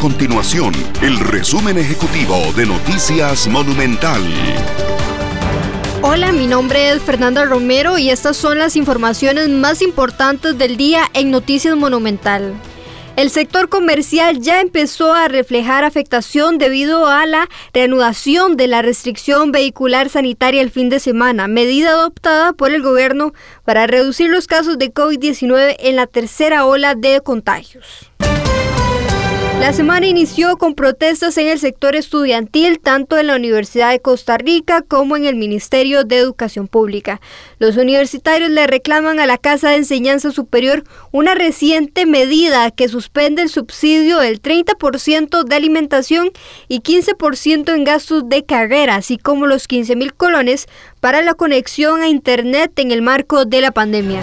continuación el resumen ejecutivo de Noticias Monumental. Hola, mi nombre es Fernanda Romero y estas son las informaciones más importantes del día en Noticias Monumental. El sector comercial ya empezó a reflejar afectación debido a la reanudación de la restricción vehicular sanitaria el fin de semana, medida adoptada por el gobierno para reducir los casos de COVID-19 en la tercera ola de contagios. La semana inició con protestas en el sector estudiantil, tanto en la Universidad de Costa Rica como en el Ministerio de Educación Pública. Los universitarios le reclaman a la Casa de Enseñanza Superior una reciente medida que suspende el subsidio del 30% de alimentación y 15% en gastos de carrera, así como los 15 mil colones para la conexión a Internet en el marco de la pandemia.